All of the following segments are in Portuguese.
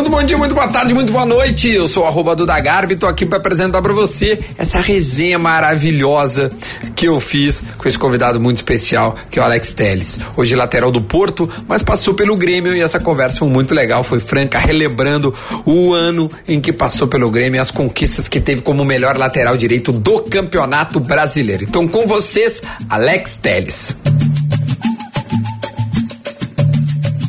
Muito bom dia, muito boa tarde, muito boa noite. Eu sou o arroba e tô aqui para apresentar para você essa resenha maravilhosa que eu fiz com esse convidado muito especial, que é o Alex Teles. Hoje lateral do Porto, mas passou pelo Grêmio e essa conversa foi muito legal, foi franca, relembrando o ano em que passou pelo Grêmio e as conquistas que teve como melhor lateral direito do Campeonato Brasileiro. Então com vocês, Alex Teles.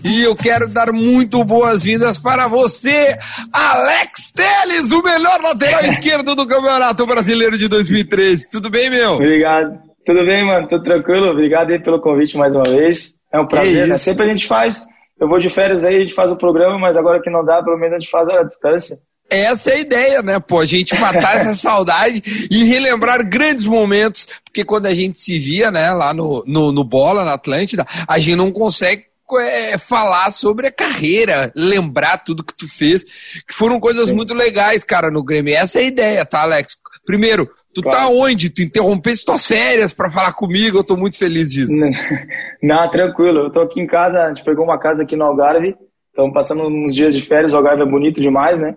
E eu quero dar muito boas-vindas para você, Alex Teles, o melhor lateral esquerdo do Campeonato Brasileiro de 2013. Tudo bem, meu? Obrigado. Tudo bem, mano? Tudo tranquilo? Obrigado aí pelo convite mais uma vez. É um prazer, né? Sempre a gente faz. Eu vou de férias aí, a gente faz o programa, mas agora que não dá, pelo menos a gente faz a distância. Essa é a ideia, né, pô? A gente matar essa saudade e relembrar grandes momentos, porque quando a gente se via, né, lá no, no, no Bola, na Atlântida, a gente não consegue é falar sobre a carreira, lembrar tudo que tu fez, que foram coisas Sim. muito legais, cara, no Grêmio. Essa é a ideia, tá, Alex? Primeiro, tu tá claro. tá onde? Tu interrompeste tuas férias para falar comigo, eu tô muito feliz disso. Não, tranquilo, eu tô aqui em casa, a gente pegou uma casa aqui no Algarve, estamos passando uns dias de férias, o Algarve é bonito demais, né?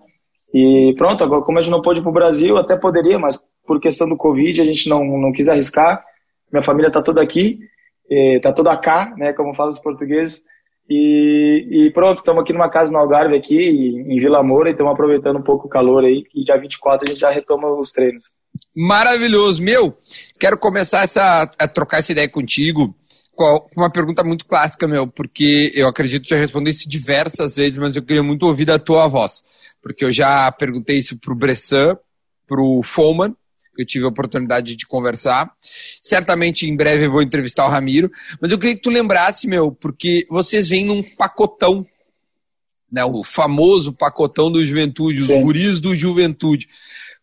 E pronto, agora como a gente não pôde ir pro Brasil, até poderia, mas por questão do Covid a gente não, não quis arriscar. Minha família tá toda aqui, tá toda cá, né, como falam os portugueses. E, e pronto, estamos aqui numa casa no Algarve, aqui em Vila Moura, e estamos aproveitando um pouco o calor aí. E dia 24 a gente já retoma os treinos. Maravilhoso. Meu, quero começar essa, a trocar essa ideia contigo com uma pergunta muito clássica, meu, porque eu acredito que já respondi isso diversas vezes, mas eu queria muito ouvir da tua voz. Porque eu já perguntei isso pro Bressan, pro Foman, eu tive a oportunidade de conversar. Certamente em breve eu vou entrevistar o Ramiro, mas eu queria que tu lembrasse, meu, porque vocês vêm num pacotão, né, o famoso pacotão do Juventude, os Sim. guris do Juventude.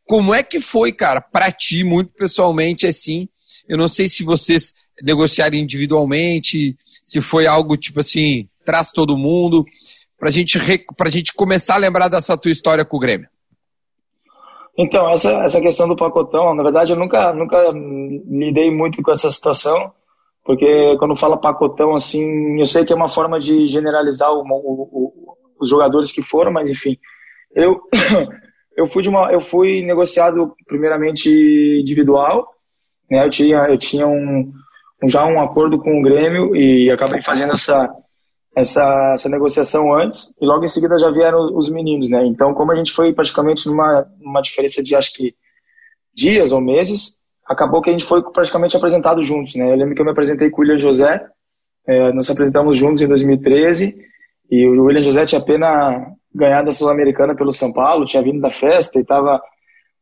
Como é que foi, cara, para ti, muito pessoalmente, assim? Eu não sei se vocês negociaram individualmente, se foi algo tipo assim, traz todo mundo, pra gente, pra gente começar a lembrar dessa tua história com o Grêmio. Então, essa, essa questão do pacotão, na verdade, eu nunca, nunca lidei muito com essa situação, porque quando fala pacotão, assim, eu sei que é uma forma de generalizar o, o, o, os jogadores que foram, mas enfim, eu, eu, fui, de uma, eu fui negociado primeiramente individual, né, eu tinha, eu tinha um, já um acordo com o Grêmio e acabei fazendo essa, essa, essa negociação antes e logo em seguida já vieram os meninos, né? Então, como a gente foi praticamente numa, numa diferença de acho que dias ou meses, acabou que a gente foi praticamente apresentado juntos, né? Eu lembro que eu me apresentei com o William José, é, nós apresentamos juntos em 2013 e o William José tinha apenas ganhado a Sul-Americana pelo São Paulo, tinha vindo da festa e estava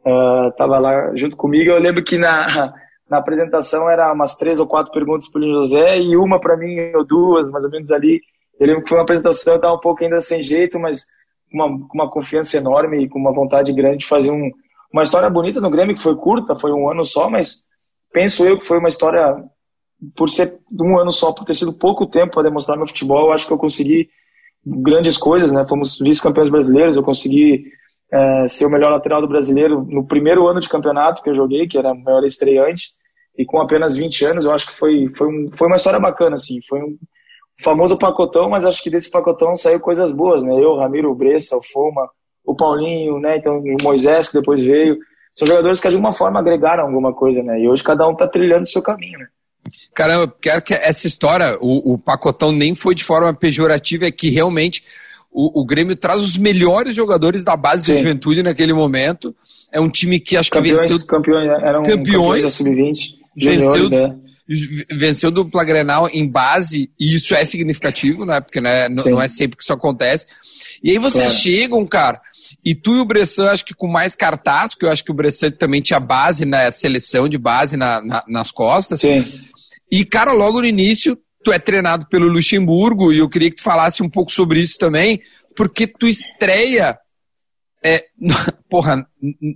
uh, é, tava lá junto comigo. Eu lembro que na na apresentação era umas três ou quatro perguntas para o José e uma para mim ou duas, mais ou menos ali. Eu lembro que foi uma apresentação, eu estava um pouco ainda sem jeito, mas com uma, com uma confiança enorme e com uma vontade grande de fazer um, uma história bonita no Grêmio, que foi curta, foi um ano só, mas penso eu que foi uma história, por ser um ano só, por ter sido pouco tempo para demonstrar meu futebol, eu acho que eu consegui grandes coisas, né? Fomos vice-campeões brasileiros, eu consegui é, ser o melhor lateral do brasileiro no primeiro ano de campeonato que eu joguei, que era o maior estreante, e com apenas 20 anos, eu acho que foi, foi, um, foi uma história bacana, assim, foi um, famoso pacotão, mas acho que desse pacotão saiu coisas boas, né? Eu, Ramiro, o Bressa, o Foma, o Paulinho, né? Então, o Moisés, que depois veio. São jogadores que de alguma forma agregaram alguma coisa, né? E hoje cada um tá trilhando o seu caminho, né? Caramba, quero que essa história, o, o pacotão nem foi de forma pejorativa, é que realmente o, o Grêmio traz os melhores jogadores da base Sim. da juventude naquele momento. É um time que acho campeões, que venceu. Campeões, eram campeões, campeões da Sub-20, venceu, né? Venceu dupla Grenal em base, e isso é significativo, né? Porque né, não é sempre que isso acontece. E aí vocês claro. chegam, cara, e tu e o Bressan, acho que com mais cartaz, porque eu acho que o Bressan também tinha base na né, seleção de base na, na, nas costas. Sim. E, cara, logo no início, tu é treinado pelo Luxemburgo, e eu queria que tu falasse um pouco sobre isso também, porque tu estreia é, porra,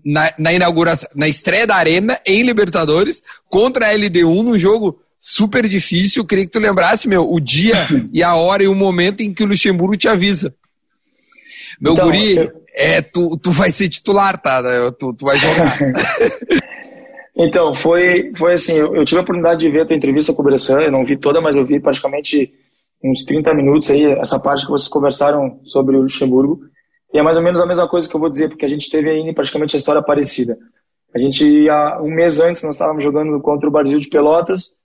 na, na, inauguração, na estreia da Arena em Libertadores contra a LDU num jogo super difícil. Eu queria que tu lembrasse, meu, o dia e a hora e o momento em que o Luxemburgo te avisa. Meu então, guri, eu... é, tu, tu vai ser titular, tá? Tu, tu vai jogar. então, foi, foi assim, eu, eu, tive a oportunidade de ver a tua entrevista com o Bressan, eu não vi toda, mas eu vi praticamente uns 30 minutos aí, essa parte que vocês conversaram sobre o Luxemburgo. E é mais ou menos a mesma coisa que eu vou dizer, porque a gente teve aí praticamente a história parecida. A gente, um mês antes, nós estávamos jogando contra o Brasil de Pelotas,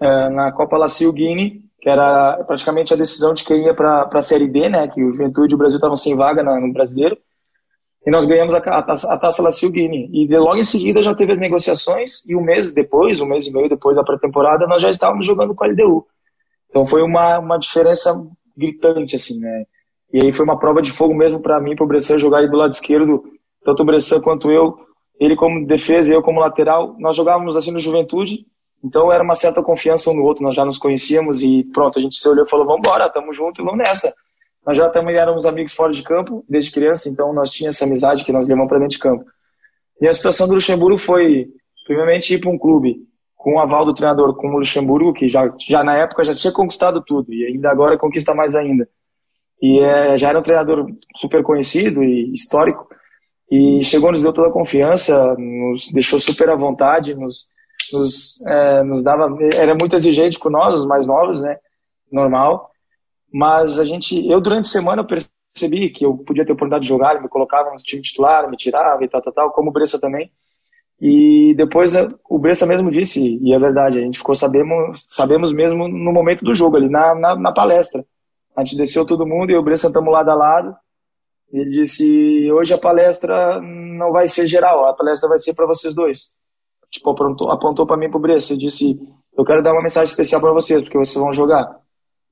é, na Copa Lacio Guine, que era praticamente a decisão de quem ia para a Série D, né, que o Juventude e o Brasil estavam sem vaga no Brasileiro. E nós ganhamos a, a, taça, a taça Guine. E de, logo em seguida já teve as negociações, e um mês depois, um mês e meio depois da pré-temporada, nós já estávamos jogando com a LDU. Então foi uma, uma diferença gritante, assim, né. E aí foi uma prova de fogo mesmo para mim, para o Bressan jogar aí do lado esquerdo, tanto o Bressan quanto eu, ele como defesa e eu como lateral, nós jogávamos assim no Juventude, então era uma certa confiança um no outro, nós já nos conhecíamos e pronto, a gente se olhou e falou, vamos embora, tamo junto e vamos nessa. Nós já também éramos amigos fora de campo, desde criança, então nós tínhamos essa amizade que nós levamos para dentro de campo. E a situação do Luxemburgo foi, primeiramente, ir para um clube com o aval do treinador como o Luxemburgo, que já, já na época já tinha conquistado tudo e ainda agora conquista mais ainda e é, já era um treinador super conhecido e histórico, e chegou, nos deu toda a confiança, nos deixou super à vontade, nos, nos, é, nos dava, era muito exigente com nós, os mais novos, né, normal, mas a gente, eu durante a semana percebi que eu podia ter oportunidade de jogar, me colocava no time titular, me tirava e tal, tal, tal, como o Bressa também, e depois é, o Bressa mesmo disse, e é verdade, a gente ficou sabemos, sabemos mesmo no momento do jogo ali, na, na, na palestra, a gente desceu todo mundo e o Bre sentamos lado a lado. Ele disse: hoje a palestra não vai ser geral, a palestra vai ser para vocês dois. Tipo, apontou, apontou para mim pro Bressa e disse: eu quero dar uma mensagem especial para vocês, porque vocês vão jogar.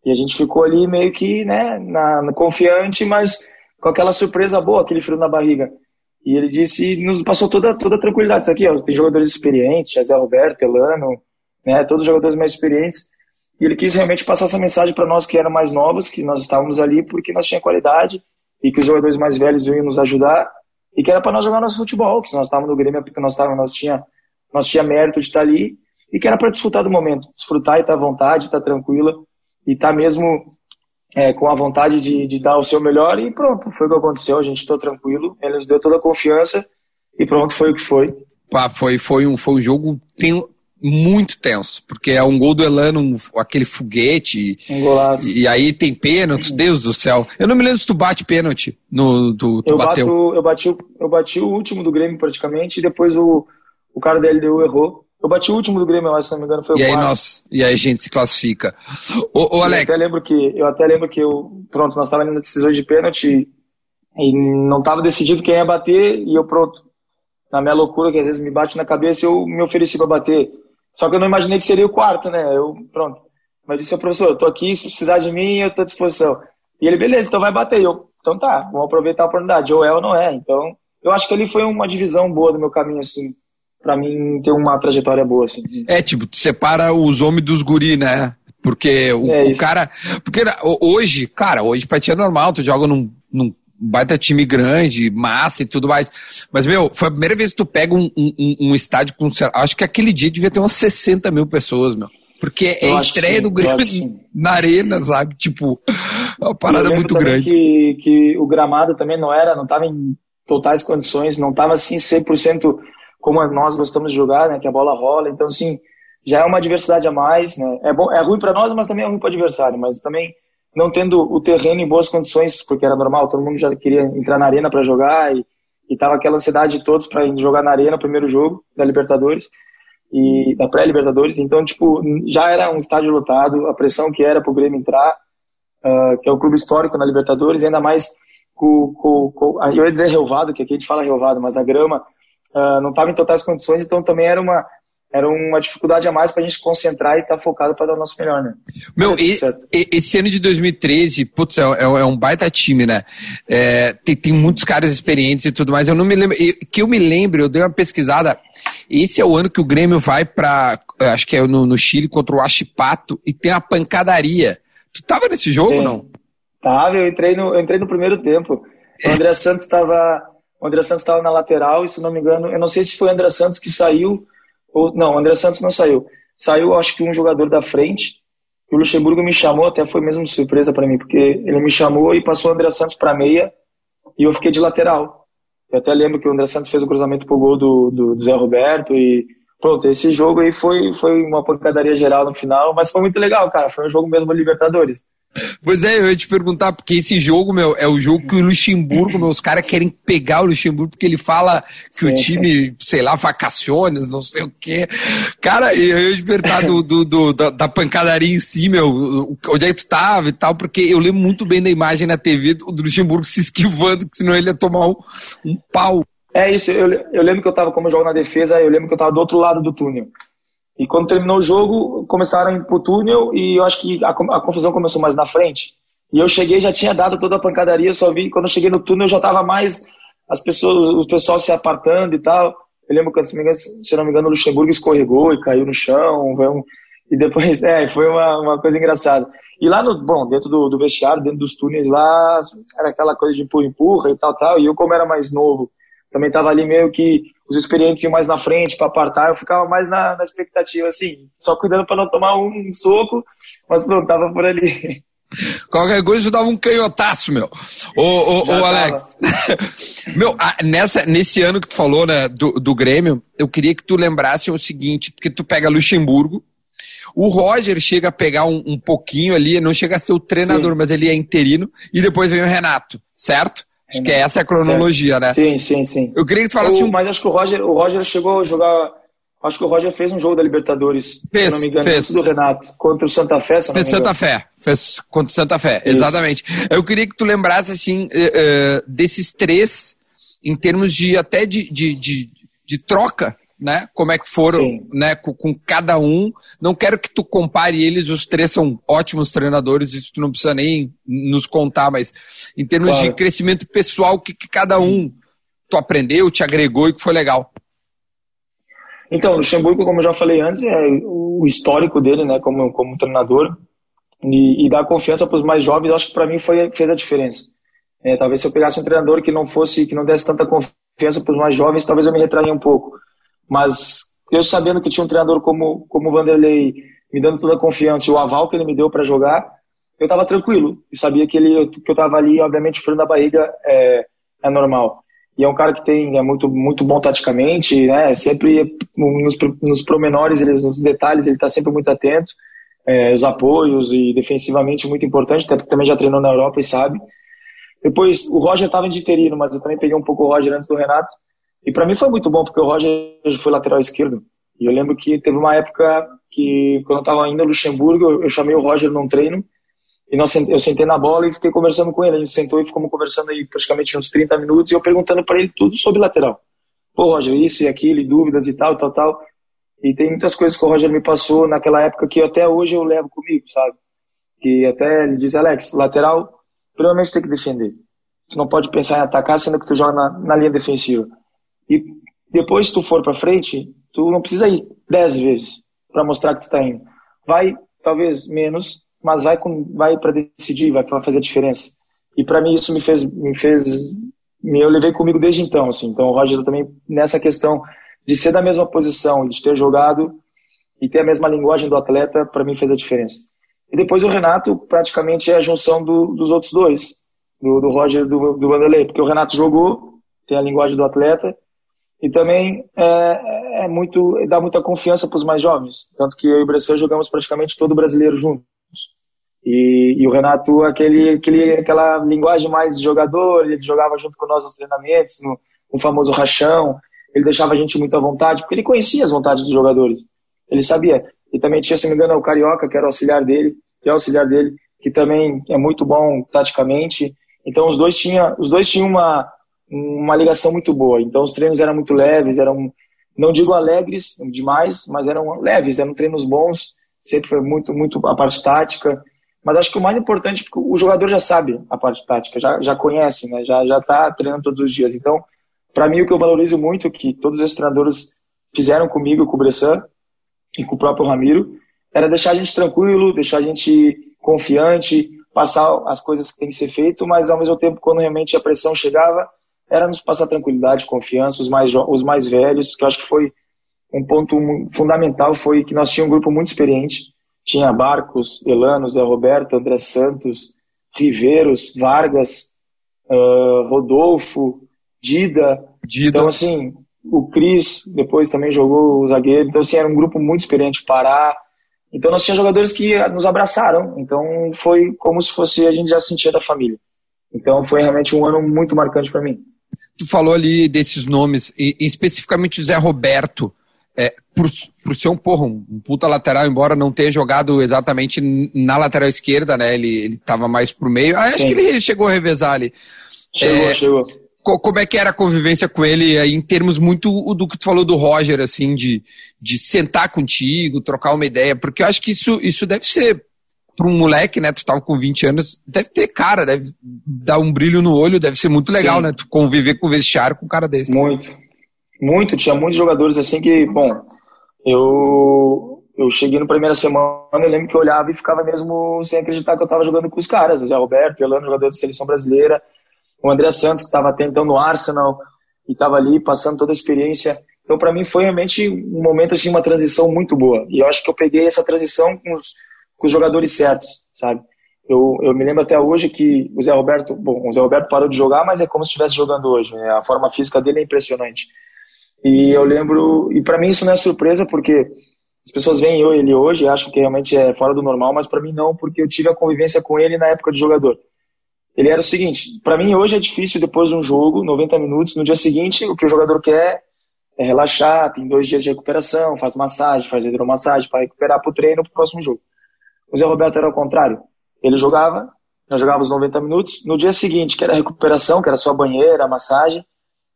E a gente ficou ali meio que, né, na, confiante, mas com aquela surpresa boa, aquele frio na barriga. E ele disse, nos passou toda, toda a tranquilidade. Isso aqui, ó, tem jogadores experientes, José Roberto, Elano, né, todos os jogadores mais experientes. E ele quis realmente passar essa mensagem para nós que eram mais novos, que nós estávamos ali porque nós tínhamos qualidade e que os jogadores mais velhos iam nos ajudar e que era para nós jogar nosso futebol, que nós estávamos no Grêmio porque nós estávamos, nós tinha, nós tinha mérito de estar ali e que era para desfrutar do momento, desfrutar e estar à vontade, estar tranquila e estar mesmo é, com a vontade de, de, dar o seu melhor e pronto, foi o que aconteceu, a gente estou tranquilo, ele nos deu toda a confiança e pronto, foi o que foi. Foi, foi, um, foi um jogo, muito tenso, porque é um gol do Elano, um, aquele foguete. Um golaço. E, e aí tem pênalti, Deus do céu. Eu não me lembro se tu bate pênalti no do tu eu bateu. Bato, eu bati eu bati o último do Grêmio praticamente e depois o, o cara da LDU errou. Eu bati o último do Grêmio, se não me engano, foi e o aí nós E aí a gente se classifica. Ô, ô Alex. Eu até lembro que eu até lembro que eu pronto, nós estávamos na decisão de pênalti e não estava decidido quem ia bater e eu pronto. Na minha loucura, que às vezes me bate na cabeça, eu me ofereci para bater. Só que eu não imaginei que seria o quarto, né? Eu, pronto. Mas disse ao professor, eu tô aqui, se precisar de mim, eu tô à disposição. E ele, beleza, então vai bater. Eu, então tá, vamos aproveitar a oportunidade. Ou é ou não é. Então, eu acho que ali foi uma divisão boa do meu caminho, assim, para mim ter uma trajetória boa, assim. É, tipo, tu separa os homens dos guri, né? Porque o, é o cara. Porque hoje, cara, hoje pra ti é normal, tu joga num, num baita time grande, massa e tudo mais. Mas, meu, foi a primeira vez que tu pega um, um, um estádio com. Acho que aquele dia devia ter umas 60 mil pessoas, meu. Porque é a estreia do Grêmio na arena, sabe? Tipo, é uma parada muito grande. Que, que o gramado também não era, não estava em totais condições, não estava assim 100% como nós gostamos de jogar, né? Que a bola rola. Então, assim, já é uma diversidade a mais, né? É, bom, é ruim para nós, mas também é ruim para o adversário. Mas também não tendo o terreno em boas condições, porque era normal, todo mundo já queria entrar na arena para jogar e, e tava aquela ansiedade de todos para jogar na arena, primeiro jogo da Libertadores e da pré-Libertadores. Então, tipo, já era um estádio lotado, a pressão que era para o Grêmio entrar, uh, que é o clube histórico na Libertadores, ainda mais com, com, com eu ia dizer relvado, que aqui a gente fala relvado, mas a grama uh, não estava em totais condições, então também era uma era uma dificuldade a mais para a gente concentrar e estar tá focado para dar o nosso melhor, né? Meu, e, e, esse ano de 2013, putz, é, é, é um baita time, né? É, tem, tem muitos caras experientes e tudo mais. Eu não me lembro, que eu me lembro, eu dei uma pesquisada. Esse é o ano que o Grêmio vai para, acho que é no, no, Chile contra o Achipato e tem uma pancadaria. Tu tava nesse jogo, Sim. não? Tava, eu entrei no, eu entrei no primeiro tempo. O André Santos estava, o André Santos estava na lateral e se não me engano, eu não sei se foi o André Santos que saiu ou, não, o André Santos não saiu. Saiu, acho que um jogador da frente. O Luxemburgo me chamou, até foi mesmo surpresa para mim, porque ele me chamou e passou o André Santos para meia e eu fiquei de lateral. Eu até lembro que o André Santos fez o cruzamento pro gol do, do, do Zé Roberto e pronto, esse jogo aí foi, foi uma pancadaria geral no final, mas foi muito legal, cara. Foi um jogo mesmo Libertadores. Pois é, eu ia te perguntar, porque esse jogo, meu, é o jogo que o Luxemburgo, meu, os caras querem pegar o Luxemburgo, porque ele fala que o time, sei lá, vacaciones, não sei o quê. Cara, eu ia te perguntar do, do, do da, da, pancadaria em si, meu, onde é que tu tava e tal, porque eu lembro muito bem da imagem na TV do, do Luxemburgo se esquivando, que senão ele ia tomar um, um pau. É isso, eu, eu lembro que eu tava, como eu jogo na defesa, eu lembro que eu tava do outro lado do túnel. E quando terminou o jogo, começaram a ir pro túnel e eu acho que a, a confusão começou mais na frente. E eu cheguei, já tinha dado toda a pancadaria, só vi quando eu cheguei no túnel já tava mais as pessoas, o pessoal se apartando e tal. Eu lembro que, se não me engano, o Luxemburgo escorregou e caiu no chão. Um, e depois, é, foi uma, uma coisa engraçada. E lá no, bom, dentro do, do vestiário, dentro dos túneis lá, era aquela coisa de empurra-empurra e tal, tal. E eu, como era mais novo, também tava ali meio que os experientes iam mais na frente para apartar, eu ficava mais na, na expectativa, assim, só cuidando para não tomar um soco, mas pronto, tava por ali. Qualquer coisa eu dava um canhotaço, meu. Ô, ô, ô Alex. meu, nessa, nesse ano que tu falou, né, do, do Grêmio, eu queria que tu lembrasse o seguinte, porque tu pega Luxemburgo, o Roger chega a pegar um, um pouquinho ali, não chega a ser o treinador, Sim. mas ele é interino, e depois vem o Renato, certo? Acho que é essa a cronologia, né? Sim, sim, sim. Eu queria que tu falasse. O, mas acho que o Roger, o Roger chegou a jogar. Acho que o Roger fez um jogo da Libertadores. Fez, se não me engano, fez. do Renato. Contra o Santa Fé, se não Fez Santa Fé. Fez contra o Santa Fé, Isso. exatamente. Eu queria que tu lembrasse, assim, uh, uh, desses três, em termos de até de, de, de, de troca né? Como é que foram, Sim. né? Com, com, cada um. Não quero que tu compare eles, os três são ótimos treinadores, isso tu não precisa nem nos contar, mas em termos claro. de crescimento pessoal, o que, que cada um tu aprendeu, te agregou e que foi legal? Então, o Luxemburgo, como eu já falei antes, é o histórico dele, né, como, como treinador, e, e dar confiança para os mais jovens, acho que para mim foi, fez a diferença. É, talvez se eu pegasse um treinador que não fosse, que não desse tanta confiança para os mais jovens, talvez eu me retraria um pouco. Mas eu sabendo que tinha um treinador como, como o Vanderlei me dando toda a confiança e o aval que ele me deu para jogar, eu estava tranquilo. Eu sabia que, ele, que eu estava ali, obviamente, frio da barriga é, é normal. E é um cara que tem é muito muito bom taticamente, né? Sempre nos, nos promenores, ele, nos detalhes, ele está sempre muito atento. É, os apoios e defensivamente muito importante, até porque também já treinou na Europa e sabe. Depois o Roger estava de interino, mas eu também peguei um pouco o Roger antes do Renato. E para mim foi muito bom, porque o Roger foi lateral esquerdo. E eu lembro que teve uma época que, quando eu estava indo no Luxemburgo, eu chamei o Roger num treino. E nós, eu sentei na bola e fiquei conversando com ele. A gente sentou e ficamos conversando aí praticamente uns 30 minutos. E eu perguntando para ele tudo sobre lateral. Pô, Roger, isso e aquilo, e dúvidas e tal, tal, tal. E tem muitas coisas que o Roger me passou naquela época que até hoje eu levo comigo, sabe? Que até ele diz, Alex, lateral, primeiramente tem que defender. Tu não pode pensar em atacar, sendo que tu joga na, na linha defensiva. E depois, tu for para frente, tu não precisa ir dez vezes para mostrar que tu tá indo. Vai, talvez menos, mas vai com, vai para decidir, vai para fazer a diferença. E para mim isso me fez, me fez, me, eu levei comigo desde então, assim. Então o Roger também nessa questão de ser da mesma posição, de ter jogado e ter a mesma linguagem do atleta, para mim fez a diferença. E depois o Renato praticamente é a junção do, dos outros dois, do, do Roger e do, do Vanderlei, porque o Renato jogou, tem a linguagem do atleta, e também é, é muito, dá muita confiança para os mais jovens. Tanto que eu e o Bressan jogamos praticamente todo brasileiro juntos. E, e, o Renato, aquele, aquele, aquela linguagem mais de jogador, ele jogava junto com nós nos treinamentos, no, no famoso rachão. Ele deixava a gente muito à vontade, porque ele conhecia as vontades dos jogadores. Ele sabia. E também tinha, se não me engano, o Carioca, que era auxiliar dele, que é auxiliar dele, que também é muito bom taticamente. Então os dois tinham, os dois tinham uma, uma ligação muito boa. Então os treinos eram muito leves, eram, não digo alegres demais, mas eram leves, eram treinos bons, sempre foi muito, muito a parte tática. Mas acho que o mais importante, porque o jogador já sabe a parte tática, já, já conhece, né? já já está treinando todos os dias. Então, para mim, o que eu valorizo muito, que todos os treinadores fizeram comigo, com o Bressan e com o próprio Ramiro, era deixar a gente tranquilo, deixar a gente confiante, passar as coisas que tem que ser feito, mas ao mesmo tempo, quando realmente a pressão chegava, era nos passar tranquilidade, confiança, os mais, os mais velhos, que eu acho que foi um ponto fundamental, foi que nós tínhamos um grupo muito experiente, tinha Barcos, Elano, Zé Roberto, André Santos, Riveiros, Vargas, uh, Rodolfo, Dida. Dida. Então, assim, o Cris depois também jogou o zagueiro. Então, assim, era um grupo muito experiente. Pará. Então nós tínhamos jogadores que nos abraçaram, então foi como se fosse a gente já sentia da família. Então foi realmente um ano muito marcante para mim. Tu falou ali desses nomes, e, especificamente o Zé Roberto, é, por, por ser um porra, um puta lateral, embora não tenha jogado exatamente na lateral esquerda, né? Ele, ele tava mais pro meio. Ah, acho que ele chegou a revezar ali. Chegou, é, chegou como é que era a convivência com ele aí, em termos muito do que tu falou do Roger, assim, de, de sentar contigo, trocar uma ideia, porque eu acho que isso, isso deve ser, para um moleque, né, tu tava com 20 anos, deve ter cara, deve dar um brilho no olho, deve ser muito legal, Sim. né, tu conviver com o vestiário com um cara desse. Muito, muito, tinha muitos jogadores assim que, bom, eu, eu cheguei na primeira semana, eu lembro que eu olhava e ficava mesmo sem acreditar que eu tava jogando com os caras, o Zé Roberto, Elano, jogador de seleção brasileira, o André Santos, que estava até então no Arsenal e estava ali passando toda a experiência. Então, para mim, foi realmente um momento, assim, uma transição muito boa. E eu acho que eu peguei essa transição com os, com os jogadores certos, sabe? Eu, eu me lembro até hoje que o Zé Roberto, bom, o Zé Roberto parou de jogar, mas é como se estivesse jogando hoje. Né? A forma física dele é impressionante. E eu lembro, e para mim isso não é surpresa, porque as pessoas veem eu, ele hoje e acham que realmente é fora do normal, mas para mim não, porque eu tive a convivência com ele na época de jogador ele era o seguinte: para mim hoje é difícil depois de um jogo, 90 minutos, no dia seguinte o que o jogador quer é relaxar, tem dois dias de recuperação, faz massagem, faz hidromassagem para recuperar para o treino para o próximo jogo. O Zé Roberto era o contrário. Ele jogava, nós jogávamos 90 minutos, no dia seguinte, que era a recuperação, que era só banheira, massagem,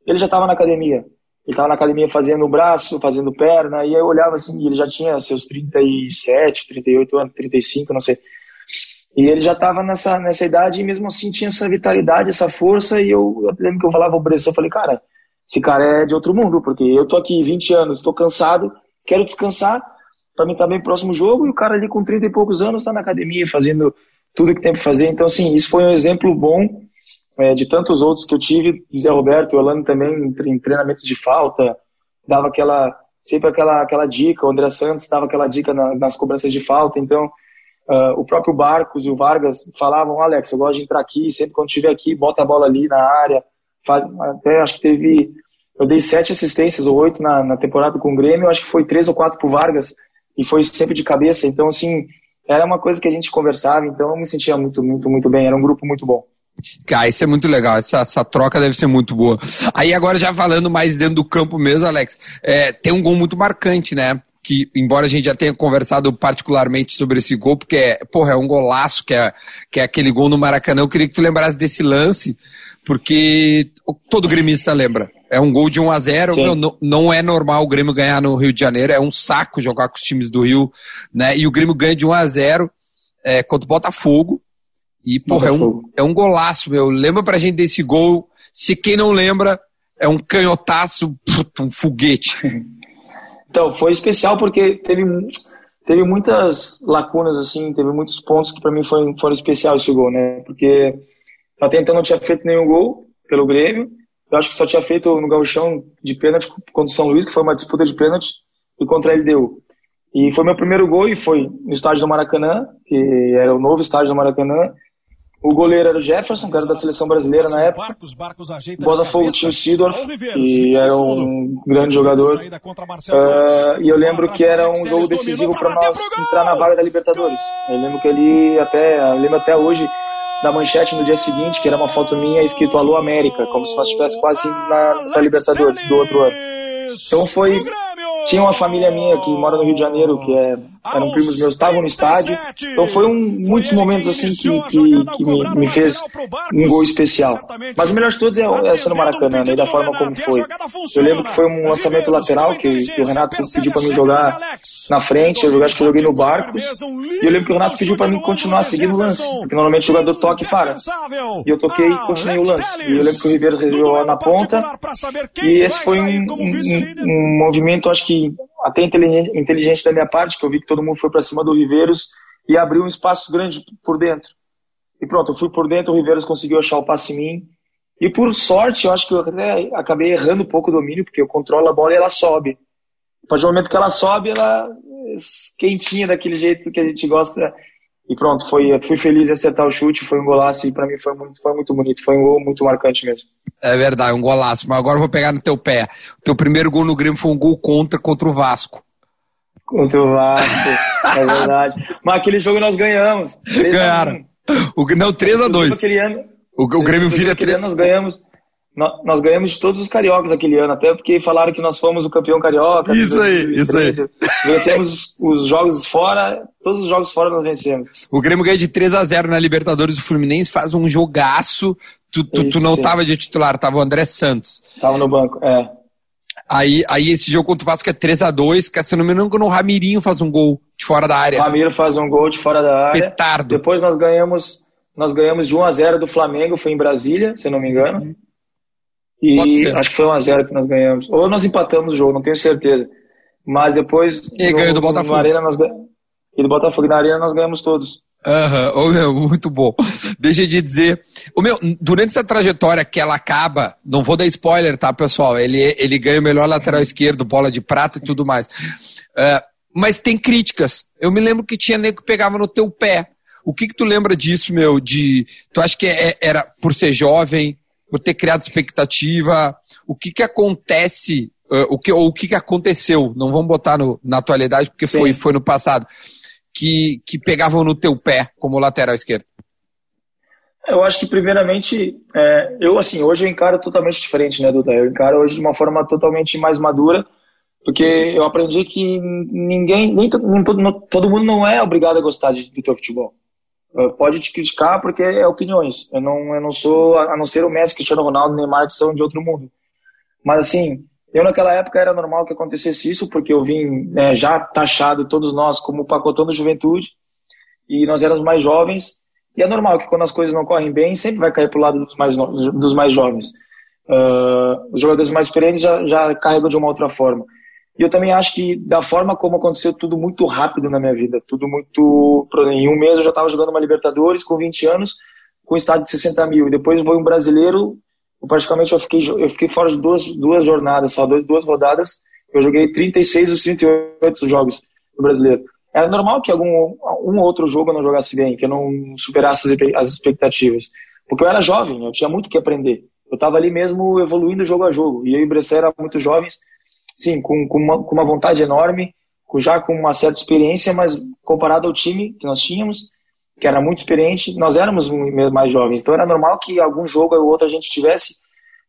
ele já estava na academia. Ele estava na academia fazendo braço, fazendo perna, e aí eu olhava assim, ele já tinha seus 37, 38 anos, 35, não sei. E ele já estava nessa, nessa idade e mesmo assim tinha essa vitalidade, essa força. E eu, eu lembro que eu falava pro Bressan, eu falei, cara, esse cara é de outro mundo, porque eu tô aqui 20 anos, estou cansado, quero descansar, para mim tá bem próximo jogo, e o cara ali com 30 e poucos anos está na academia fazendo tudo que tem para fazer. Então, assim, isso foi um exemplo bom é, de tantos outros que eu tive, Zé Roberto, o Orlando também, em treinamentos de falta, dava aquela, sempre aquela, aquela dica, o André Santos dava aquela dica na, nas cobranças de falta, então Uh, o próprio Barcos e o Vargas falavam, Alex, eu gosto de entrar aqui, sempre quando estiver aqui, bota a bola ali na área. Faz, até acho que teve, eu dei sete assistências ou oito na, na temporada com o Grêmio, acho que foi três ou quatro pro Vargas, e foi sempre de cabeça. Então, assim, era uma coisa que a gente conversava, então eu me sentia muito, muito, muito bem. Era um grupo muito bom. Cara, isso é muito legal, essa, essa troca deve ser muito boa. Aí agora já falando mais dentro do campo mesmo, Alex, é, tem um gol muito marcante, né? que, embora a gente já tenha conversado particularmente sobre esse gol, porque é, porra, é um golaço, que é, que é aquele gol no Maracanã, eu queria que tu lembrasse desse lance, porque todo gremista lembra. É um gol de 1 a 0 meu, não, não é normal o Grêmio ganhar no Rio de Janeiro, é um saco jogar com os times do Rio, né? E o Grêmio ganha de 1 a 0 é, contra o Botafogo. E, porra, é um, é um golaço, meu. Lembra pra gente desse gol. Se quem não lembra, é um canhotaço, um foguete. Então, foi especial porque teve, teve muitas lacunas, assim, teve muitos pontos que para mim foram, foram especiais esse gol, né? Porque até então não tinha feito nenhum gol pelo Grêmio. Eu acho que só tinha feito no gauchão de pênalti contra o São Luís, que foi uma disputa de pênalti, e contra a LDU. E foi meu primeiro gol e foi no estádio do Maracanã, que era o novo estádio do Maracanã. O goleiro era o Jefferson, que era da seleção brasileira na época. O Botafogo tinha o Sidorf, que era um grande jogador. Uh, e eu lembro que era um jogo decisivo para nós entrar na vaga da Libertadores. Eu lembro que ali até, lembro até hoje da manchete no dia seguinte, que era uma foto minha escrito Alô América, como se nós estivéssemos quase na, na Libertadores do outro ano. Então foi tinha uma família minha que mora no Rio de Janeiro, que é, eram primos meus, estavam no estádio. Então foi um, muitos momentos assim que, que, que me, me, fez um gol especial. Mas o melhor de todos é, ser no Maracanã, né, e da forma como foi. Eu lembro que foi um lançamento lateral que, que o Renato pediu para mim jogar na frente. Eu acho que eu joguei no Barcos. E eu lembro que o Renato pediu para mim continuar seguindo o lance. Porque normalmente o jogador toca e para. E eu toquei e continuei o lance. E eu lembro que o Ribeiro resolveu na ponta. E esse foi um, um, um movimento, acho que até inteligente, da minha parte, que eu vi que todo mundo foi para cima do Riveiros e abriu um espaço grande por dentro. E pronto, eu fui por dentro, o Riveiros conseguiu achar o passe em mim. E por sorte, eu acho que eu até acabei errando um pouco o domínio, porque eu controlo a bola e ela sobe. A partir do momento que ela sobe, ela é quentinha daquele jeito que a gente gosta e pronto, foi, fui feliz em acertar o chute, foi um golaço e para mim foi muito, foi muito bonito, foi um gol muito marcante mesmo. É verdade, um golaço, mas agora eu vou pegar no teu pé. O teu primeiro gol no Grêmio foi um gol contra contra o Vasco. Contra o Vasco, é verdade. Mas aquele jogo nós ganhamos. Ganharam. O, não, 3x2. Aquele ano, o, o Grêmio vira 3 Nós ganhamos. Nós, ganhamos de todos os cariocas aquele ano, até porque falaram que nós fomos o campeão carioca. Isso aí, isso aí. Vencemos os jogos fora, todos os jogos fora nós vencemos. O Grêmio ganha de 3 a 0 na Libertadores, o Fluminense faz um jogaço. Tu, tu, Isso, tu não sim. tava de titular, tava o André Santos. Tava no banco, é. Aí, aí esse jogo contra o Vasco é 3x2, que se não me engano, o Ramirinho faz um gol de fora da área. O Ramiro faz um gol de fora da área. Petardo. Depois nós ganhamos, nós ganhamos de 1x0 do Flamengo, foi em Brasília, se não me engano. Uhum. E acho que foi 1x0 que nós ganhamos. Ou nós empatamos o jogo, não tenho certeza. Mas depois. E ganhou do Botafogo. Na Arena, nós, e do Botafogo na Arena nós ganhamos todos. Aham, uhum. oh, meu, muito bom. Deixa de dizer. O meu, durante essa trajetória que ela acaba, não vou dar spoiler, tá, pessoal? Ele, ele ganha o melhor lateral esquerdo, bola de prata e tudo mais. Uh, mas tem críticas. Eu me lembro que tinha nego que pegava no teu pé. O que que tu lembra disso, meu? De, tu acha que é, era por ser jovem, por ter criado expectativa? O que que acontece, uh, o que, ou o que que aconteceu? Não vamos botar no, na atualidade, porque foi, foi no passado que, que pegavam no teu pé como lateral esquerdo? Eu acho que primeiramente, é, eu assim, hoje eu encaro totalmente diferente, né, Duda? Eu encaro hoje de uma forma totalmente mais madura, porque eu aprendi que ninguém, nem, nem todo, todo mundo não é obrigado a gostar de, do teu futebol. Pode te criticar porque é opiniões. Eu não, eu não sou, a não ser o Messi, Cristiano Ronaldo, Neymar, que são de outro mundo. Mas assim, eu, naquela época, era normal que acontecesse isso, porque eu vim né, já taxado, todos nós, como pacotão da juventude, e nós éramos mais jovens, e é normal que quando as coisas não correm bem, sempre vai cair para o lado dos mais, dos mais jovens. Uh, os jogadores mais experientes já, já carregam de uma outra forma. E eu também acho que, da forma como aconteceu tudo muito rápido na minha vida, tudo muito. Em um mês eu já estava jogando uma Libertadores com 20 anos, com estádio de 60 mil. E depois foi um brasileiro praticamente eu fiquei, eu fiquei fora de duas, duas jornadas, só duas, duas rodadas. Eu joguei 36 dos 38 jogos do brasileiro. Era normal que algum um outro jogo eu não jogasse bem, que eu não superasse as expectativas. Porque eu era jovem, eu tinha muito que aprender. Eu estava ali mesmo evoluindo jogo a jogo. E eu e o Bressan eram muito jovens, sim, com, com, uma, com uma vontade enorme, já com uma certa experiência, mas comparado ao time que nós tínhamos, que era muito experiente, nós éramos mais jovens. Então era normal que algum jogo ou outro a gente tivesse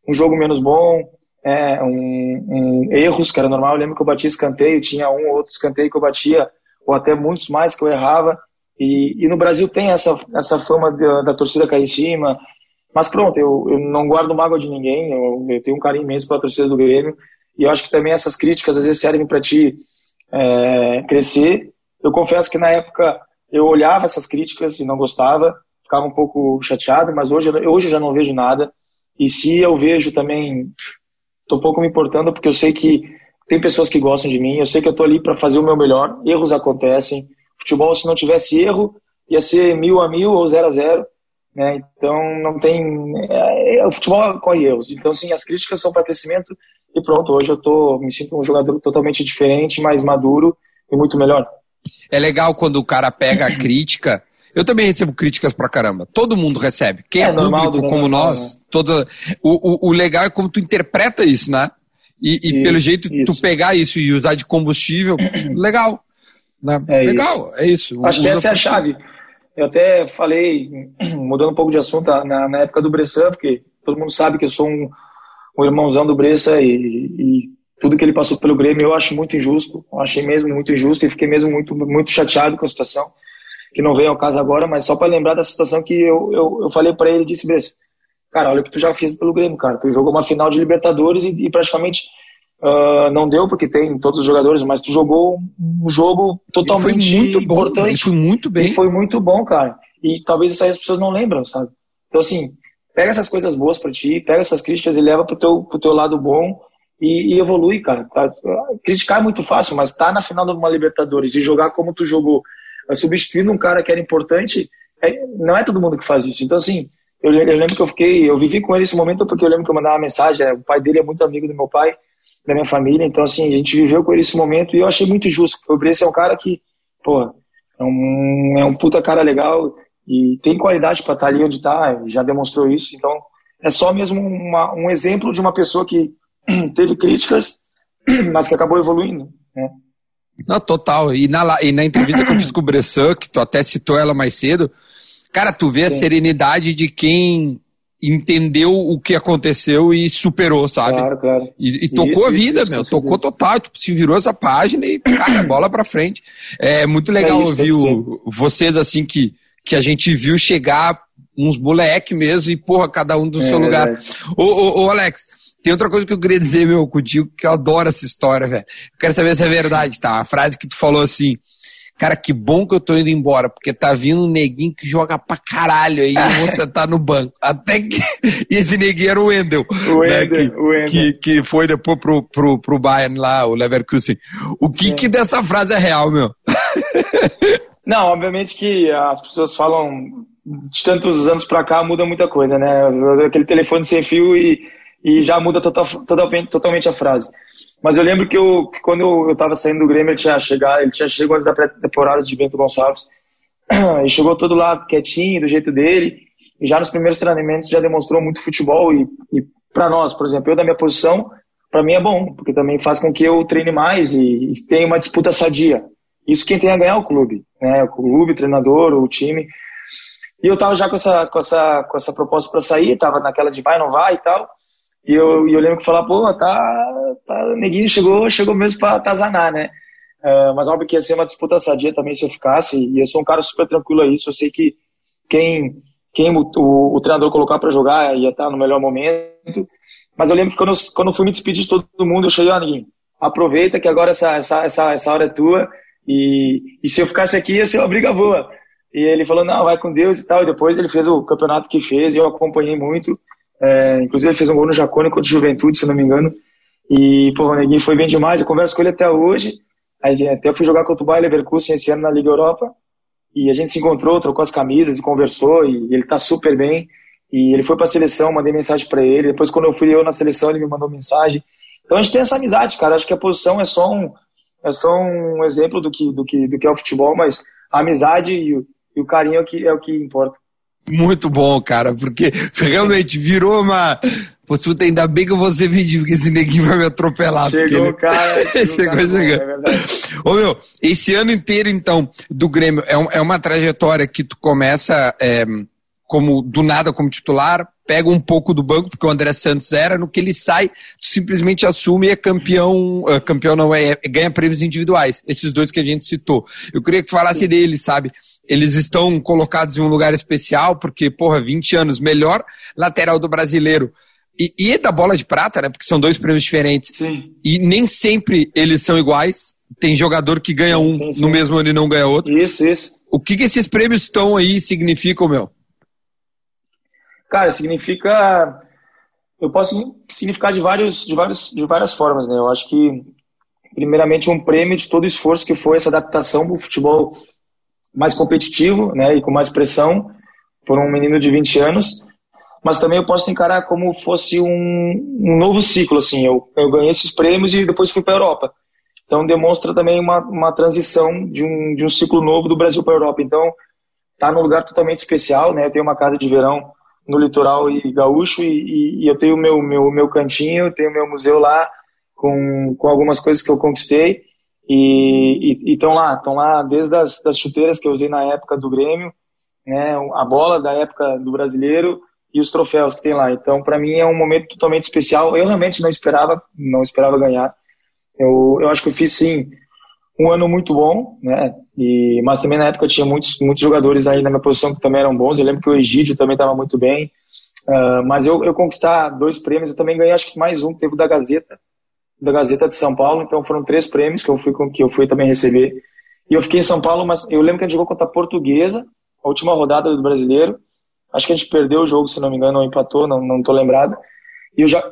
um jogo menos bom, é, um, um, erros, que era normal. Eu lembro que eu batia escanteio, tinha um ou outro escanteio que eu batia, ou até muitos mais que eu errava. E, e no Brasil tem essa, essa fama da, da torcida cair em cima. Mas pronto, eu, eu não guardo mágoa de ninguém, eu, eu tenho um carinho imenso pela torcida do Grêmio. E eu acho que também essas críticas às vezes servem para ti é, crescer. Eu confesso que na época eu olhava essas críticas e não gostava, ficava um pouco chateado, mas hoje, hoje eu já não vejo nada. E se eu vejo também, estou pouco me importando, porque eu sei que tem pessoas que gostam de mim, eu sei que eu estou ali para fazer o meu melhor, erros acontecem. Futebol, se não tivesse erro, ia ser mil a mil ou zero a zero. Né? Então, não tem. É, é, o futebol corre erros. Então, sim, as críticas são para crescimento e pronto, hoje eu tô, me sinto um jogador totalmente diferente, mais maduro e muito melhor. É legal quando o cara pega a crítica. Eu também recebo críticas pra caramba. Todo mundo recebe. Quem é, é público como nós, né? toda... o, o, o legal é como tu interpreta isso, né? E, e isso, pelo jeito isso. tu pegar isso e usar de combustível, legal. Né? É legal, isso. é isso. Acho que essa é a chave. Eu até falei, mudando um pouco de assunto, na, na época do Bressan, porque todo mundo sabe que eu sou um, um irmãozão do Bressan e, e tudo que ele passou pelo Grêmio eu acho muito injusto, eu achei mesmo muito injusto e fiquei mesmo muito, muito chateado com a situação, que não veio ao caso agora, mas só para lembrar da situação que eu, eu, eu falei para ele, disse, Bressa, cara, olha o que tu já fez pelo Grêmio, cara, tu jogou uma final de Libertadores e, e praticamente uh, não deu, porque tem todos os jogadores, mas tu jogou um jogo totalmente muito importante. Bom, foi muito bem. E foi muito bom, cara. E talvez isso aí as pessoas não lembram, sabe? Então, assim, pega essas coisas boas para ti, pega essas críticas e leva pro teu, pro teu lado bom e, e evolui, cara. Tá? Criticar é muito fácil, mas tá na final de uma Libertadores e jogar como tu jogou, substituindo um cara que era importante, é, não é todo mundo que faz isso. Então, assim, eu, eu, lembro que eu fiquei, eu vivi com ele esse momento porque eu lembro que eu mandava uma mensagem, é, o pai dele é muito amigo do meu pai, da minha família, então, assim, a gente viveu com ele esse momento e eu achei muito porque o Bresse é um cara que, pô, é um, é um puta cara legal e tem qualidade para estar tá ali onde está, já demonstrou isso, então é só mesmo uma, um exemplo de uma pessoa que teve críticas, mas que acabou evoluindo. Né? Não, total. E na, e na entrevista que eu fiz com o Bressan, que tu até citou ela mais cedo, cara, tu vê Sim. a serenidade de quem entendeu o que aconteceu e superou, sabe? Claro, claro. E, e tocou isso, a vida, isso, meu. Tocou total. Tipo, se virou essa página e, cara, bola pra frente. É muito legal é isso, ouvir o, vocês, assim, que, que a gente viu chegar uns moleque mesmo e, porra, cada um do é, seu lugar. Ô, ô, ô, Alex, tem outra coisa que eu queria dizer, meu, contigo, que eu adoro essa história, velho. Eu quero saber se é verdade, tá? A frase que tu falou assim, cara, que bom que eu tô indo embora, porque tá vindo um neguinho que joga pra caralho aí e você tá no banco. Até que. E esse neguinho era o Wendel. O né, Wendel, né? que, o Wendel. Que, que foi depois pro, pro, pro Bayern lá, o Leverkusen. O que Sim. que dessa frase é real, meu? Não, obviamente que as pessoas falam de tantos anos pra cá muda muita coisa, né? Aquele telefone sem fio e, e já muda total, totalmente, totalmente a frase. Mas eu lembro que, eu, que quando eu estava saindo do Grêmio, ele tinha chegado, ele tinha chegado antes da pré-temporada de Bento Gonçalves. Ele chegou todo lá quietinho, do jeito dele. E já nos primeiros treinamentos já demonstrou muito futebol. E, e para nós, por exemplo, eu da minha posição, para mim é bom, porque também faz com que eu treine mais e, e tenha uma disputa sadia. Isso quem tem a ganhar é o clube, né? O clube, o treinador, o time. E eu tava já com essa, com essa, com essa proposta para sair, tava naquela de vai, não vai e tal. E eu, e eu lembro que falar, pô, tá, tá, neguinho chegou, chegou mesmo para atazanar, né? Uh, mas óbvio que ia ser uma disputa sadia também se eu ficasse. E eu sou um cara super tranquilo a isso. Eu sei que quem, quem o, o, o treinador colocar para jogar ia estar no melhor momento. Mas eu lembro que quando eu, quando eu fui me despedir de todo mundo, eu cheguei, ó, neguinho, aproveita que agora essa, essa, essa, essa hora é tua. E, e se eu ficasse aqui ia ser uma briga boa. E ele falou, não, vai com Deus e tal. E depois ele fez o campeonato que fez e eu acompanhei muito. É, inclusive ele fez um gol no Jacone contra o Juventude, se não me engano. E, pô, o Neguinho foi bem demais. Eu converso com ele até hoje. Até eu fui jogar contra o Bayer Leverkusen esse ano na Liga Europa. E a gente se encontrou, trocou as camisas e conversou. E ele tá super bem. E ele foi pra seleção, mandei mensagem para ele. Depois, quando eu fui eu na seleção, ele me mandou mensagem. Então a gente tem essa amizade, cara. Acho que a posição é só um, é só um exemplo do que, do que, do que é o futebol, mas a amizade e o, e o carinho é o que, é o que importa. Muito bom, cara, porque realmente virou uma. Você ainda bem que eu vou ser vídeo, porque esse neguinho vai me atropelar. Chegou, porque, cara. Chegou, chegou cara chegando. Bom, é Ô, meu, esse ano inteiro, então, do Grêmio, é, um, é uma trajetória que tu começa é, como do nada como titular, pega um pouco do banco, porque o André Santos era, no que ele sai, tu simplesmente assume e é campeão, uh, campeão não é, é, ganha prêmios individuais, esses dois que a gente citou. Eu queria que tu falasse Sim. deles, sabe? Eles estão colocados em um lugar especial, porque, porra, 20 anos, melhor lateral do brasileiro. E, e da bola de prata, né? Porque são dois prêmios diferentes. Sim. E nem sempre eles são iguais. Tem jogador que ganha um sim, sim. no mesmo ano e não ganha outro. Isso, isso. O que, que esses prêmios estão aí significam, meu? Cara, significa. Eu posso significar de, vários, de, vários, de várias formas, né? Eu acho que, primeiramente, um prêmio de todo o esforço que foi essa adaptação do futebol mais competitivo né, e com mais pressão por um menino de 20 anos, mas também eu posso encarar como fosse um, um novo ciclo. Assim, eu, eu ganhei esses prêmios e depois fui para a Europa. Então demonstra também uma, uma transição de um, de um ciclo novo do Brasil para a Europa. Então tá num lugar totalmente especial, né? Eu tenho uma casa de verão no litoral e gaúcho e, e, e eu tenho meu meu meu cantinho, tenho meu museu lá com, com algumas coisas que eu conquistei e estão lá, estão lá desde as das chuteiras que eu usei na época do Grêmio, né, a bola da época do brasileiro e os troféus que tem lá. Então, para mim é um momento totalmente especial. Eu realmente não esperava, não esperava ganhar. Eu, eu acho que eu fiz sim um ano muito bom, né? E, mas também na época tinha muitos, muitos jogadores aí na minha posição que também eram bons. Eu lembro que o Egídio também estava muito bem. Uh, mas eu, eu conquistar dois prêmios, eu também ganhei acho que mais um, teve da Gazeta, da Gazeta de São Paulo, então foram três prêmios que eu fui que eu fui também receber. E eu fiquei em São Paulo, mas eu lembro que a gente jogou contra a Portuguesa, a última rodada do Brasileiro. Acho que a gente perdeu o jogo, se não me engano, ou empatou, não, não tô lembrado. E eu já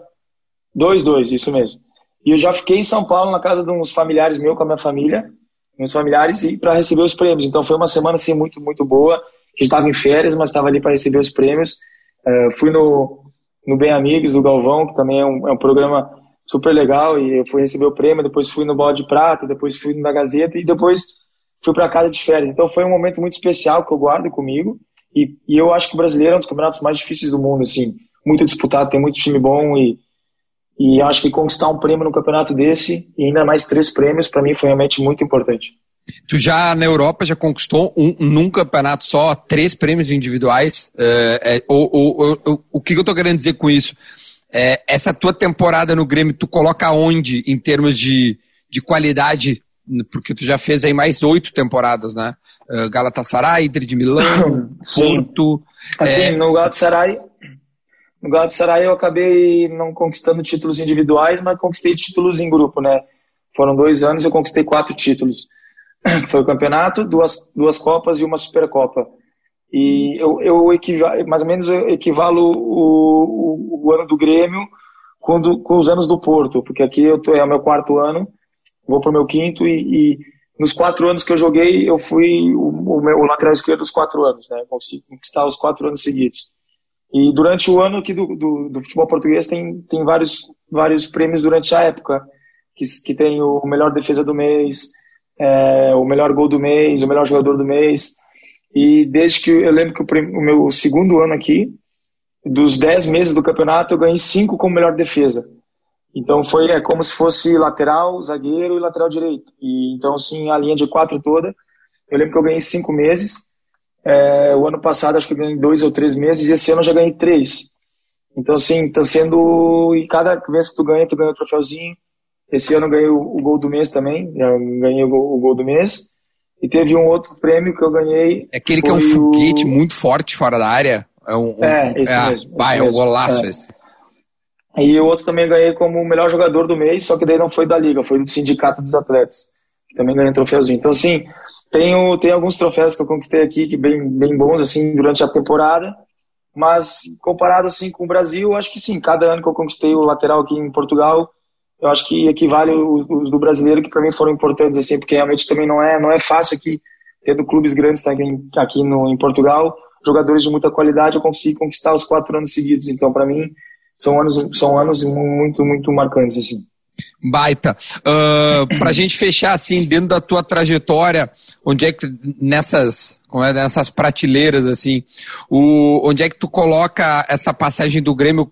2-2, isso mesmo. E eu já fiquei em São Paulo na casa de uns familiares meus com a minha família, meus familiares e para receber os prêmios. Então foi uma semana assim muito muito boa. A gente estava em férias, mas estava ali para receber os prêmios. Uh, fui no no Bem Amigos do Galvão, que também é um, é um programa super legal e eu fui receber o prêmio, depois fui no Bode de Prata, depois fui na Gazeta e depois fui para casa de férias. Então foi um momento muito especial que eu guardo comigo e, e, eu acho que o brasileiro é um dos campeonatos mais difíceis do mundo, assim, muito disputado, tem muito time bom e, E acho que conquistar um prêmio no campeonato desse, e ainda mais três prêmios, para mim foi realmente muito importante. Tu já na Europa já conquistou um, num campeonato só três prêmios individuais. É, é, o, o, o, que eu tô querendo dizer com isso? É, essa tua temporada no Grêmio, tu coloca onde em termos de, de qualidade? Porque tu já fez aí mais oito temporadas, né? Uh, Galatasaray, Inter de Milão, Porto. Assim, é... no Galatasaray, no Galatasaray eu acabei não conquistando títulos individuais, mas conquistei títulos em grupo, né? Foram dois anos e eu conquistei quatro títulos. Foi o campeonato, duas, duas Copas e uma Supercopa. E eu, eu mais ou menos equivalo o, o, o ano do Grêmio com, com, os anos do Porto, porque aqui eu tô, é o meu quarto ano, vou para o meu quinto e, e, nos quatro anos que eu joguei eu fui o, o meu lateral esquerdo dos quatro anos, né? Conquistar os quatro anos seguidos. E durante o ano aqui do, do, do, futebol português tem, tem vários, vários prêmios durante a época, que, que tem o melhor defesa do mês, é, o melhor gol do mês, o melhor jogador do mês. E desde que eu lembro que o, o meu segundo ano aqui, dos dez meses do campeonato, eu ganhei cinco como melhor defesa. Então foi é como se fosse lateral, zagueiro e lateral direito. E então assim a linha de quatro toda. Eu lembro que eu ganhei cinco meses. É, o ano passado acho que eu ganhei dois ou três meses e esse ano eu já ganhei três. Então assim, tá sendo e cada vez que tu ganha, tu ganha um troféuzinho. Esse ano eu ganhei o, o, gol do mês também, ganhei o o gol, do mês. E teve um outro prêmio que eu ganhei. É aquele que é um foguete o... muito forte fora da área. É, um, é esse é, mesmo. Vai, é um golaço é. esse. E o outro também ganhei como o melhor jogador do mês, só que daí não foi da liga, foi do sindicato dos atletas. Que também ganhei um troféuzinho. Então, assim, tenho, tenho alguns troféus que eu conquistei aqui, que bem, bem bons, assim, durante a temporada. Mas, comparado, assim, com o Brasil, acho que sim, cada ano que eu conquistei o lateral aqui em Portugal, eu acho que equivale os, os do brasileiro, que para mim foram importantes, assim, porque realmente também não é, não é fácil aqui, tendo clubes grandes também aqui no, em Portugal, jogadores de muita qualidade, eu consigo conquistar os quatro anos seguidos. Então, para mim, são anos, são anos muito, muito marcantes, assim. Baita. Uh, pra gente fechar, assim, dentro da tua trajetória, onde é que, nessas, como é, nessas prateleiras, assim, o, onde é que tu coloca essa passagem do Grêmio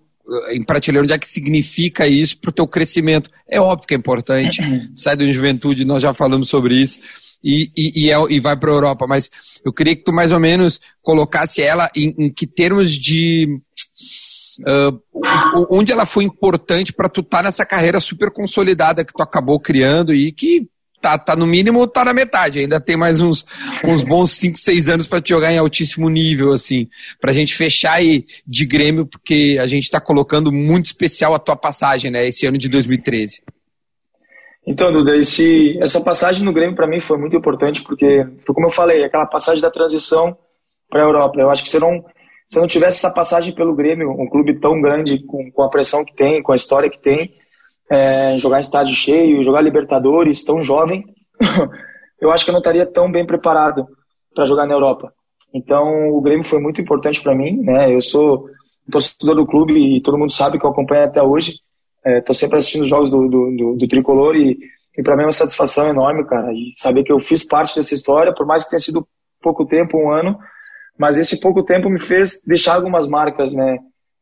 em prateleira, onde é que significa isso para o teu crescimento? É óbvio que é importante, sai da juventude, nós já falamos sobre isso, e, e, e, é, e vai para a Europa, mas eu queria que tu mais ou menos colocasse ela em, em que termos de... Uh, onde ela foi importante para tu estar tá nessa carreira super consolidada que tu acabou criando e que tá, tá no mínimo, tá na metade. Ainda tem mais uns, uns bons 5, 6 anos para te jogar em altíssimo nível, assim. Pra gente fechar aí de Grêmio, porque a gente tá colocando muito especial a tua passagem, né? Esse ano de 2013. Então, Duda, esse, essa passagem no Grêmio para mim foi muito importante, porque, como eu falei, aquela passagem da transição para a Europa. Eu acho que se eu, não, se eu não tivesse essa passagem pelo Grêmio, um clube tão grande, com, com a pressão que tem, com a história que tem, é, jogar estádio cheio, jogar Libertadores, tão jovem, eu acho que eu não estaria tão bem preparado para jogar na Europa. Então, o Grêmio foi muito importante para mim, né? Eu sou torcedor do clube e todo mundo sabe que eu acompanho até hoje. Estou é, sempre assistindo os jogos do, do, do, do Tricolor e, e para mim é uma satisfação enorme, cara. E saber que eu fiz parte dessa história, por mais que tenha sido pouco tempo, um ano, mas esse pouco tempo me fez deixar algumas marcas, né?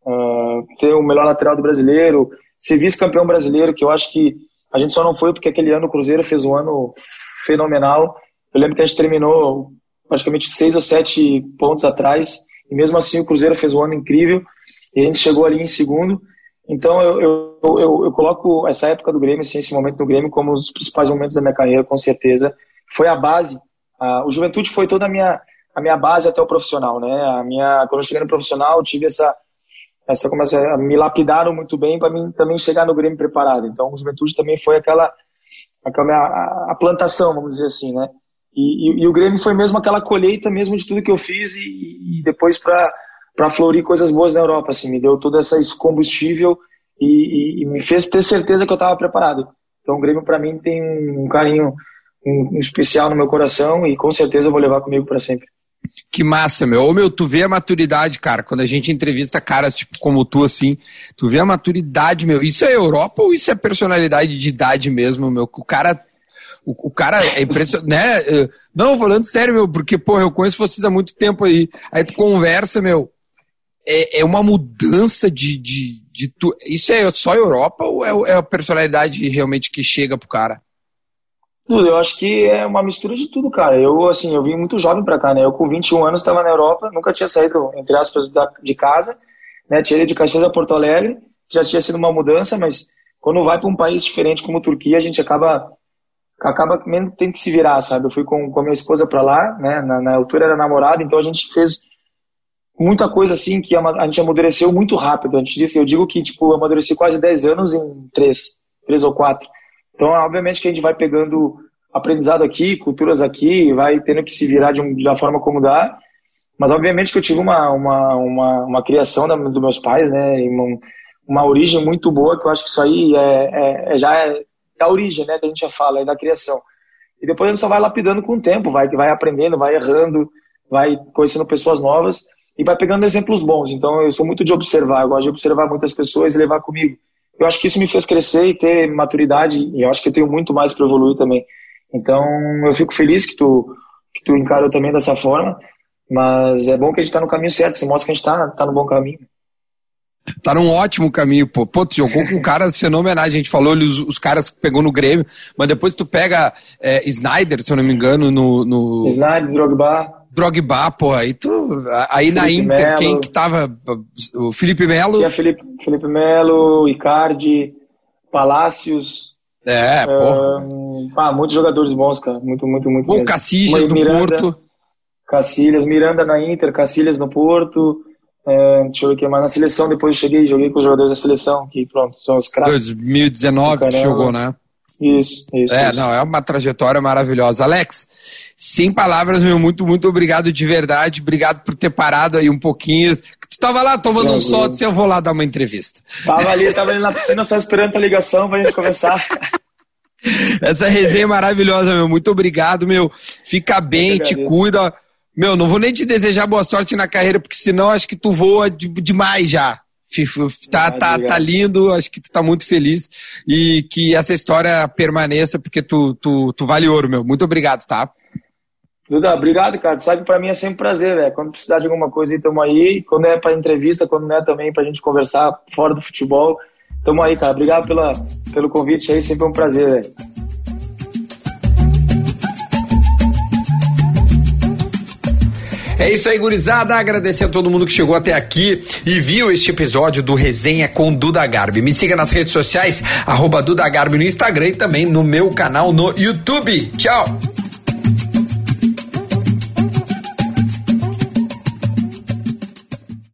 Uh, ter o melhor lateral do brasileiro, ser vice-campeão brasileiro, que eu acho que a gente só não foi porque aquele ano o Cruzeiro fez um ano fenomenal. Eu lembro que a gente terminou praticamente seis ou sete pontos atrás, e mesmo assim o Cruzeiro fez um ano incrível, e a gente chegou ali em segundo. Então eu, eu, eu, eu coloco essa época do Grêmio, assim, esse momento do Grêmio, como um dos principais momentos da minha carreira, com certeza. Foi a base. o Juventude foi toda a minha, a minha base até o profissional, né? A minha, quando eu cheguei no profissional, tive essa, essa começa me lapidaram muito bem para mim também chegar no Grêmio preparado. Então, o Juventude também foi aquela, aquela a, a plantação, vamos dizer assim, né? E, e, e, o Grêmio foi mesmo aquela colheita mesmo de tudo que eu fiz e, e depois para para florir coisas boas na Europa, assim, me deu todo esse combustível e, me fez ter certeza que eu estava preparado. Então, o Grêmio para mim tem um carinho um, um especial no meu coração e com certeza eu vou levar comigo para sempre. Que massa, meu. Ô, meu, tu vê a maturidade, cara. Quando a gente entrevista caras tipo como tu, assim, tu vê a maturidade, meu. Isso é Europa ou isso é personalidade de idade mesmo, meu? O cara. O, o cara é impressionante, né? Eh, não, falando sério, meu, porque, pô, eu conheço vocês há muito tempo aí. Aí tu conversa, meu. É, é uma mudança de, de, de tu, isso é só Europa ou é, é a personalidade realmente que chega pro cara? Tudo, eu acho que é uma mistura de tudo, cara. Eu, assim, eu vim muito jovem pra cá, né? Eu com 21 anos estava na Europa, nunca tinha saído, entre aspas, da, de casa, né? Ido de Caxias a Porto Alegre, já tinha sido uma mudança, mas quando vai para um país diferente como Turquia, a gente acaba acaba mesmo tem que se virar, sabe? Eu fui com, com a minha esposa para lá, né? Na, na, altura era namorada, então a gente fez muita coisa assim que a, a gente amadureceu muito rápido. A gente disse, eu digo que tipo, eu amadureci quase 10 anos em 3, 3 ou 4. Então, obviamente que a gente vai pegando aprendizado aqui, culturas aqui, vai tendo que se virar de, um, uma forma como dá. Mas, obviamente que eu tive uma, uma, uma, uma criação da, dos meus pais, né? Uma, uma origem muito boa, que eu acho que isso aí é, é, é já é da origem, né? Que a gente já fala, é da criação. E depois a gente só vai lapidando com o tempo, vai, vai aprendendo, vai errando, vai conhecendo pessoas novas e vai pegando exemplos bons. Então, eu sou muito de observar, eu gosto de observar muitas pessoas e levar comigo eu acho que isso me fez crescer e ter maturidade, e eu acho que eu tenho muito mais para evoluir também. Então, eu fico feliz que tu, que tu encarou também dessa forma, mas é bom que a gente está no caminho certo, isso mostra que a gente está tá no bom caminho. Tá num ótimo caminho, pô. Pô, tu jogou com caras fenomenais. A gente falou ali os, os caras que pegou no Grêmio, mas depois tu pega é, Snyder, se eu não me engano, no. no... Snyder, Drogba. Drogba, pô, aí tu. Aí Felipe na Inter, Melo. quem que tava? O Felipe Melo. Tinha Felipe, Felipe Melo, Icardi, Palácios. É, pô. ah, muitos jogadores bons, cara. Muito, muito, muito. O Cacilhas do Miranda, Porto. Cacilhas, Miranda na Inter, Cacilhas no Porto. É, deixa eu ver o que mais. Na seleção, depois eu cheguei, joguei com os jogadores da seleção, que pronto, são os craques. 2019 que jogou, né? Isso, isso. É, isso. não, é uma trajetória maravilhosa. Alex, sem palavras, meu, muito, muito obrigado de verdade. Obrigado por ter parado aí um pouquinho. Tu tava lá tomando um sol, disse, eu vou lá dar uma entrevista. Tava ali, tava ali na piscina só esperando a ligação pra gente começar. Essa resenha é maravilhosa, meu. Muito obrigado, meu. Fica bem, te cuida. Meu, não vou nem te desejar boa sorte na carreira, porque senão acho que tu voa de, demais já. Tá, tá, tá lindo, acho que tu tá muito feliz e que essa história permaneça, porque tu, tu, tu vale ouro, meu. Muito obrigado, tá? Duda, obrigado, cara. Tu sabe que pra mim é sempre um prazer, velho. Quando precisar de alguma coisa tamo aí. Quando é pra entrevista, quando não é também pra gente conversar fora do futebol, tamo aí, cara. Obrigado pela, pelo convite aí, sempre um prazer, velho. É isso aí, gurizada. Agradecer a todo mundo que chegou até aqui e viu este episódio do Resenha com Duda Garbi. Me siga nas redes sociais, arroba Duda Garbi no Instagram e também no meu canal no YouTube. Tchau!